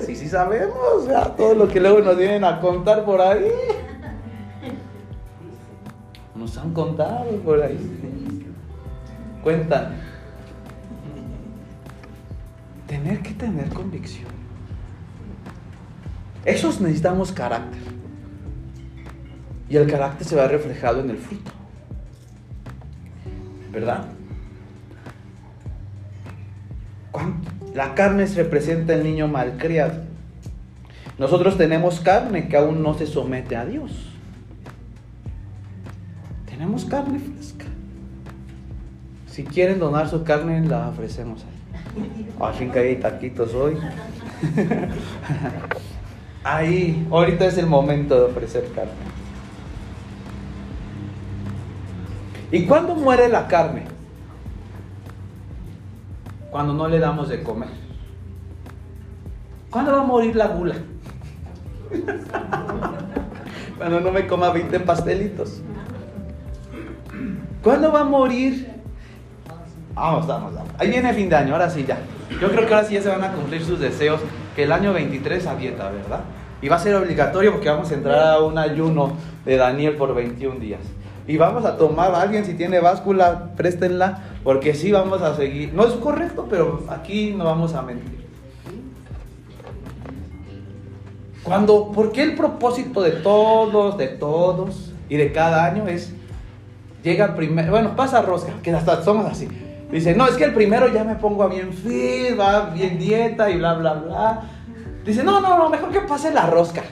Sí, sí sabemos, ya, todo lo que luego nos vienen a contar por ahí. Nos han contado por ahí. Cuentan. Tener que tener convicción. Esos necesitamos carácter. Y el carácter se va reflejado en el fruto. ¿verdad? La carne representa el niño malcriado. Nosotros tenemos carne que aún no se somete a Dios. Tenemos carne fresca. Si quieren donar su carne, la ofrecemos fin que hay taquitos hoy. [LAUGHS] Ahí, ahorita es el momento de ofrecer carne. ¿Y cuándo muere la carne? Cuando no le damos de comer. ¿Cuándo va a morir la gula? [LAUGHS] Cuando no me coma 20 pastelitos. ¿Cuándo va a morir? Vamos, vamos, vamos. Ahí viene fin de año, ahora sí ya. Yo creo que ahora sí ya se van a cumplir sus deseos. Que el año 23 a dieta, ¿verdad? Y va a ser obligatorio porque vamos a entrar a un ayuno de Daniel por 21 días y vamos a tomar a alguien si tiene báscula, préstenla, porque sí vamos a seguir. No es correcto, pero aquí no vamos a mentir. Cuando, ¿por qué el propósito de todos, de todos y de cada año es llega primero, bueno, pasa rosca, que hasta somos así. Dice, no, es que el primero ya me pongo a bien fit, va bien dieta y bla, bla, bla. Dice, no, no, no, mejor que pase la rosca.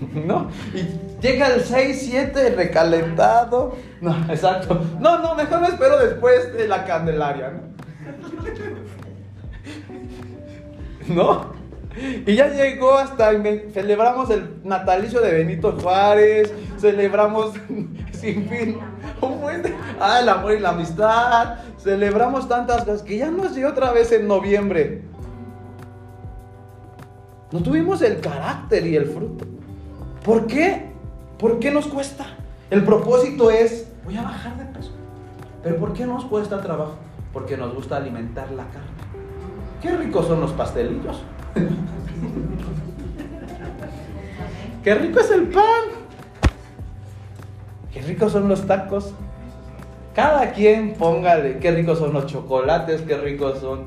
[LAUGHS] ¿No? Y llega el 6, 7 recalentado. No, exacto. No, no, mejor me espero después de la Candelaria, ¿no? [LAUGHS] ¿No? Y ya llegó hasta, celebramos el natalicio de Benito Juárez, celebramos [LAUGHS] sin fin, un buen ah, el amor y la amistad, celebramos tantas cosas que ya nos dio otra vez en noviembre. No tuvimos el carácter y el fruto. ¿Por qué? ¿Por qué nos cuesta? El propósito es, voy a bajar de peso. Pero ¿por qué nos cuesta trabajo? Porque nos gusta alimentar la carne. Qué ricos son los pastelillos. [LAUGHS] Qué rico es el pan. Qué ricos son los tacos. Cada quien póngale, qué ricos son los chocolates, qué ricos son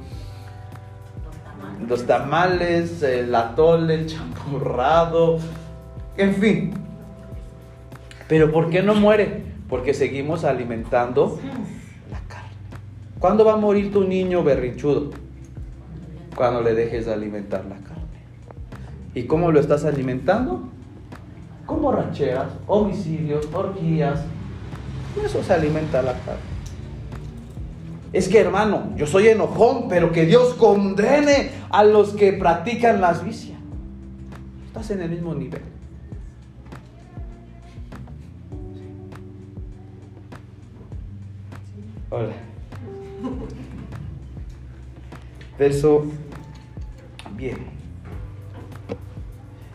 los tamales, el atole, el champurrado, en fin. Pero ¿por qué no muere? Porque seguimos alimentando la carne. ¿Cuándo va a morir tu niño berrinchudo? Cuando le dejes de alimentar la carne. ¿Y cómo lo estás alimentando? Con borracheras, homicidios, orgías. Eso se alimenta la carne. Es que hermano, yo soy enojón, pero que Dios condene a los que practican las vicias. Estás en el mismo nivel. Hola. Verso bien.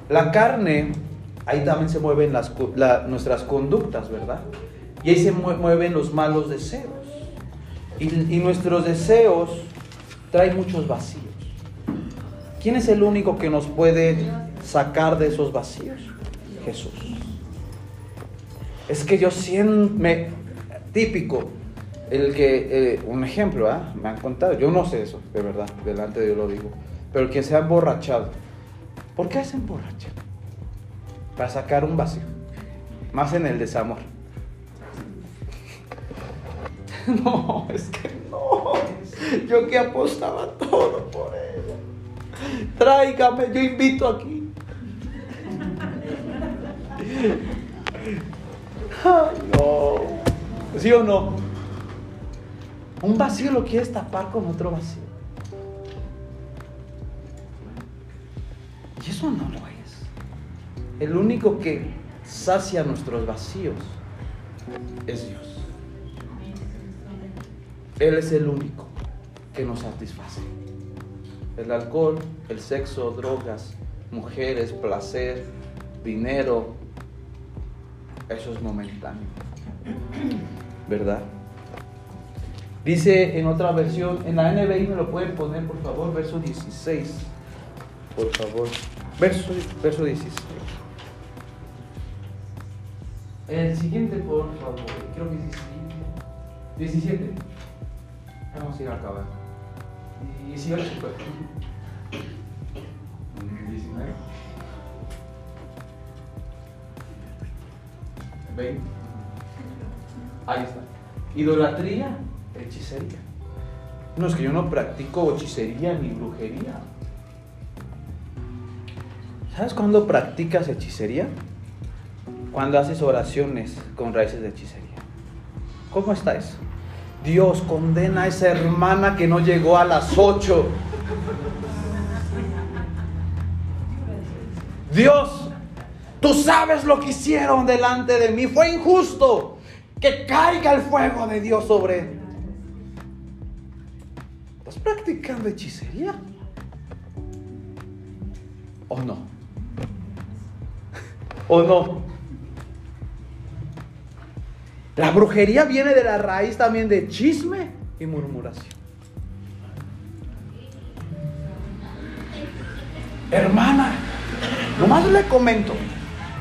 La carne, ahí también se mueven las, nuestras conductas, ¿verdad? Y ahí se mueven los malos deseos. Y, nuestros deseos traen muchos vacíos. ¿Quién es el único que nos puede sacar de esos vacíos? Jesús. Es que yo siento, me, típico, el que, eh, un ejemplo, ¿ah? me han contado, yo no sé eso, de verdad, delante de Dios lo digo, pero el que se ha emborrachado, ¿por qué se emborracha? Para sacar un vacío, más en el desamor. [LAUGHS] No, es que no, yo que apostaba todo por ella. Tráigame, yo invito aquí. [LAUGHS] Ay, no. ¿Sí o no? Un vacío lo quieres tapar con otro vacío. Y eso no lo es. El único que sacia nuestros vacíos es Dios. Él es el único que nos satisface. El alcohol, el sexo, drogas, mujeres, placer, dinero, eso es momentáneo. ¿Verdad? Dice en otra versión, en la NBI me lo pueden poner por favor, verso 16. Por favor, verso, verso 16. El siguiente, por favor, creo que es 17. 17. Vamos a ir a acabar. 18, pues. 19. 20. Ahí está. Idolatría hechicería. No, es que yo no practico hechicería ni brujería. ¿Sabes cuándo practicas hechicería? Cuando haces oraciones con raíces de hechicería. ¿Cómo está eso? Dios condena a esa hermana que no llegó a las 8. Dios, tú sabes lo que hicieron delante de mí. Fue injusto que caiga el fuego de Dios sobre ¿Estás practicando hechicería? ¿O no? ¿O no? La brujería viene de la raíz también de chisme y murmuración. Hermana, nomás le comento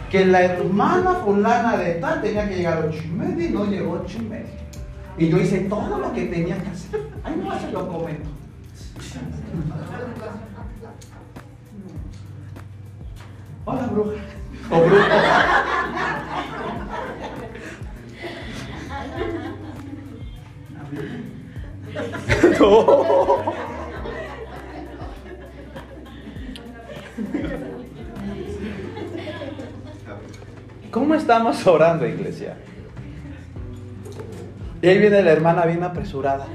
que la hermana fulana de tal tenía que llegar a ocho y media y no llegó a ocho y media. Y yo hice todo lo que tenía que hacer. Ahí no se lo comento. Hola, bruja. O brujo. ¿Cómo estamos orando, iglesia? Y ahí viene la hermana bien apresurada.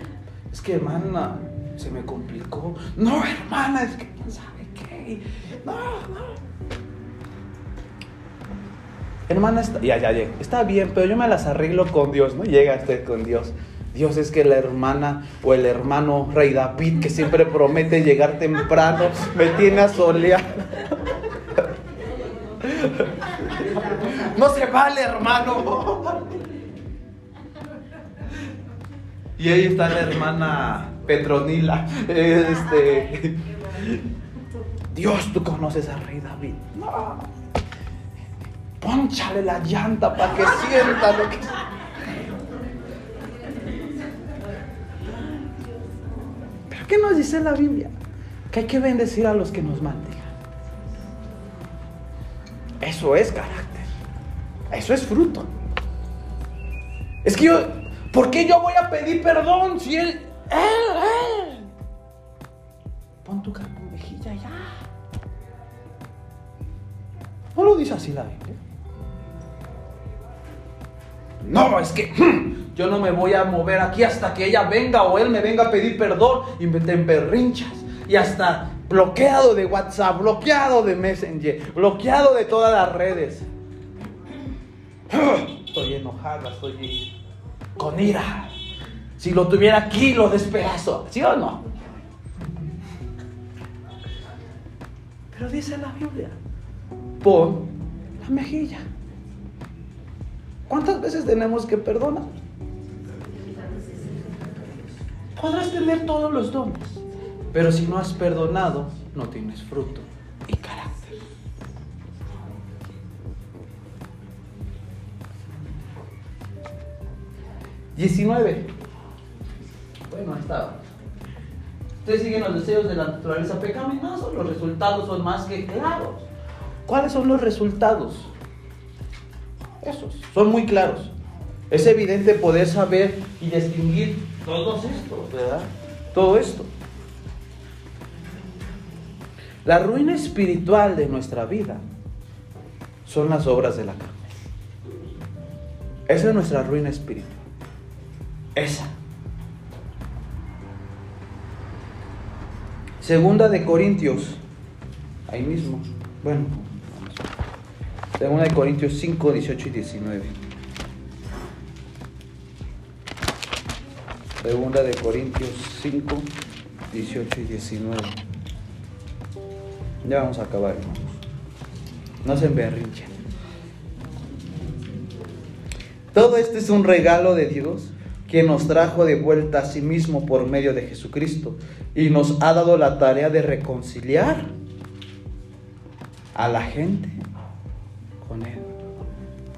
Es que hermana, se me complicó. No, hermana, es que quién sabe qué. No, no. Hermana, está, ya, ya, ya, está bien, pero yo me las arreglo con Dios, ¿no? Llega usted con Dios. Dios es que la hermana o el hermano Rey David, que siempre promete llegar temprano, me tiene asoleado. No se vale, hermano. Y ahí está la hermana Petronila. Este, Dios, tú conoces al rey David. No. Pónchale la llanta para que sienta lo que. ¿Pero qué nos dice la Biblia? Que hay que bendecir a los que nos mantienen. Eso es carácter. Eso es fruto. Es que yo, ¿por qué yo voy a pedir perdón si él, él, él? Pon tu mejilla ya. No lo dice así la Biblia. No, es que hmm, yo no me voy a mover aquí hasta que ella venga o él me venga a pedir perdón y me berrinchas. Y hasta bloqueado de WhatsApp, bloqueado de Messenger, bloqueado de todas las redes. Estoy enojada, estoy con ira. Si lo tuviera aquí, lo despedazo. ¿Sí o no? Pero dice la Biblia, pon la mejilla. ¿Cuántas veces tenemos que perdonar? Podrás tener todos los dones, pero si no has perdonado, no tienes fruto y carácter. 19. Bueno, está. Ustedes siguen los deseos de la naturaleza pecaminosa, los resultados son más que claros. ¿Cuáles son los resultados? Esos, son muy claros. Es evidente poder saber y distinguir todos estos, ¿verdad? Todo esto. La ruina espiritual de nuestra vida son las obras de la carne. Esa es nuestra ruina espiritual. Esa. Segunda de Corintios. Ahí mismo. Bueno. Segunda de Corintios 5, 18 y 19. Segunda de Corintios 5, 18 y 19. Ya vamos a acabar, hermanos. No se berrinchen. Todo esto es un regalo de Dios que nos trajo de vuelta a sí mismo por medio de Jesucristo y nos ha dado la tarea de reconciliar a la gente con Él.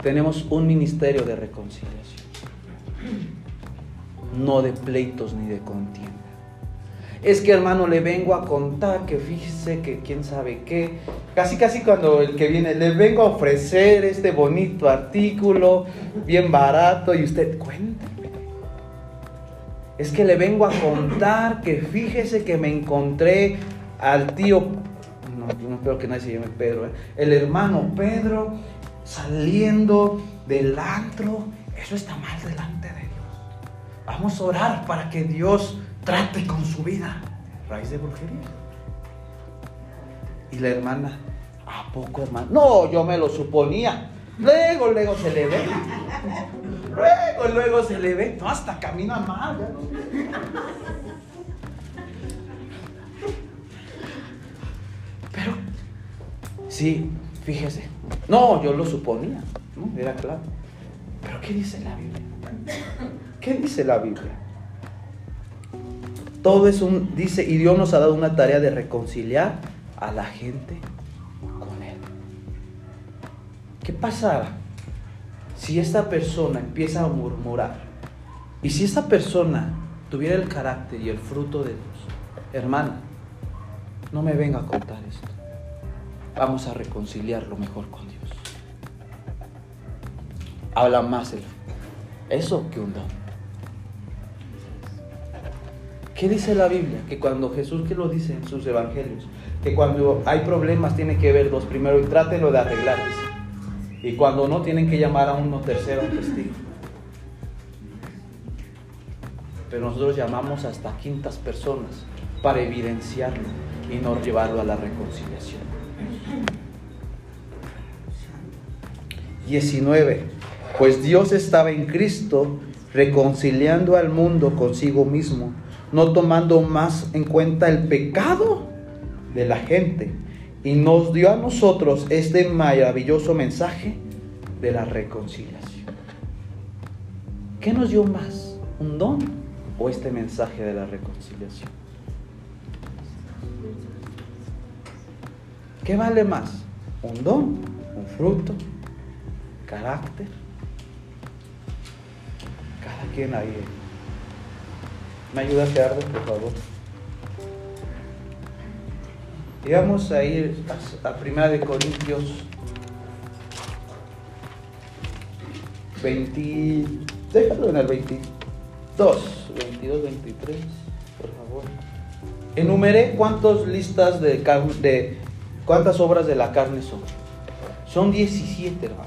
Tenemos un ministerio de reconciliación, no de pleitos ni de contienda. Es que hermano, le vengo a contar que fíjese que quién sabe qué. Casi, casi cuando el que viene, le vengo a ofrecer este bonito artículo, bien barato, y usted cuenta es que le vengo a contar que fíjese que me encontré al tío, no, no espero que nadie se llame Pedro, ¿eh? el hermano Pedro saliendo del antro. Eso está mal delante de Dios. Vamos a orar para que Dios trate con su vida. Raíz de brujería. Y la hermana, ¿a poco hermano? No, yo me lo suponía. Luego, luego se le ve. Luego, luego se le ve. No, hasta camina mal. Pero, sí, fíjese. No, yo lo suponía. ¿no? Era claro. Pero, ¿qué dice la Biblia? ¿Qué dice la Biblia? Todo es un, dice, y Dios nos ha dado una tarea de reconciliar a la gente con Él. ¿Qué pasará si esta persona empieza a murmurar y si esta persona tuviera el carácter y el fruto de Dios, hermana, no me venga a contar esto. Vamos a reconciliarlo mejor con Dios. Habla más el eso que un don. ¿Qué dice la Biblia? Que cuando Jesús que lo dice en sus evangelios, que cuando hay problemas tiene que ver dos primero y trátenlo de arreglar. Y cuando no, tienen que llamar a uno tercero, un testigo. Pero nosotros llamamos hasta quintas personas para evidenciarlo y no llevarlo a la reconciliación. 19. Pues Dios estaba en Cristo reconciliando al mundo consigo mismo, no tomando más en cuenta el pecado de la gente, y nos dio a nosotros este maravilloso mensaje de la reconciliación. ¿Qué nos dio más? ¿Un don o este mensaje de la reconciliación? ¿Qué vale más? ¿Un don? ¿Un fruto? ¿Carácter? Cada quien ahí. ¿Me ayuda a por favor? Y vamos a ir a, a Primera de Corintios 20, déjalo en el 22, 22, 23, por favor. Enumeré cuántas listas de, de cuántas obras de la carne son. Son 17, hermanos.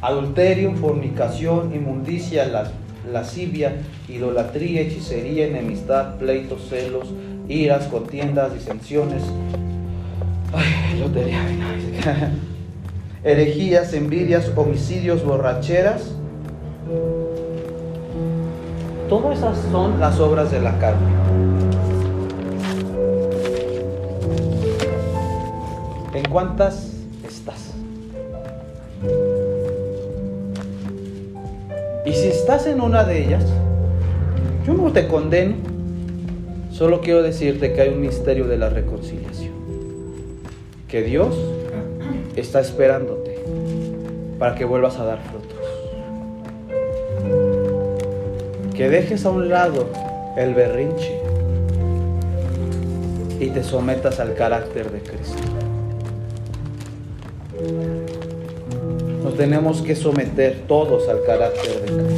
Adulterio, fornicación, inmundicia, lascivia, idolatría, hechicería, enemistad, pleitos, celos, iras, contiendas, disensiones. Ay, lotería, [LAUGHS] herejías, envidias, homicidios, borracheras. Todas esas son las obras de la carne. ¿En cuántas estás? Y si estás en una de ellas, yo no te condeno, solo quiero decirte que hay un misterio de la reconciliación. Que Dios está esperándote para que vuelvas a dar frutos. Que dejes a un lado el berrinche y te sometas al carácter de Cristo. Nos tenemos que someter todos al carácter de Cristo.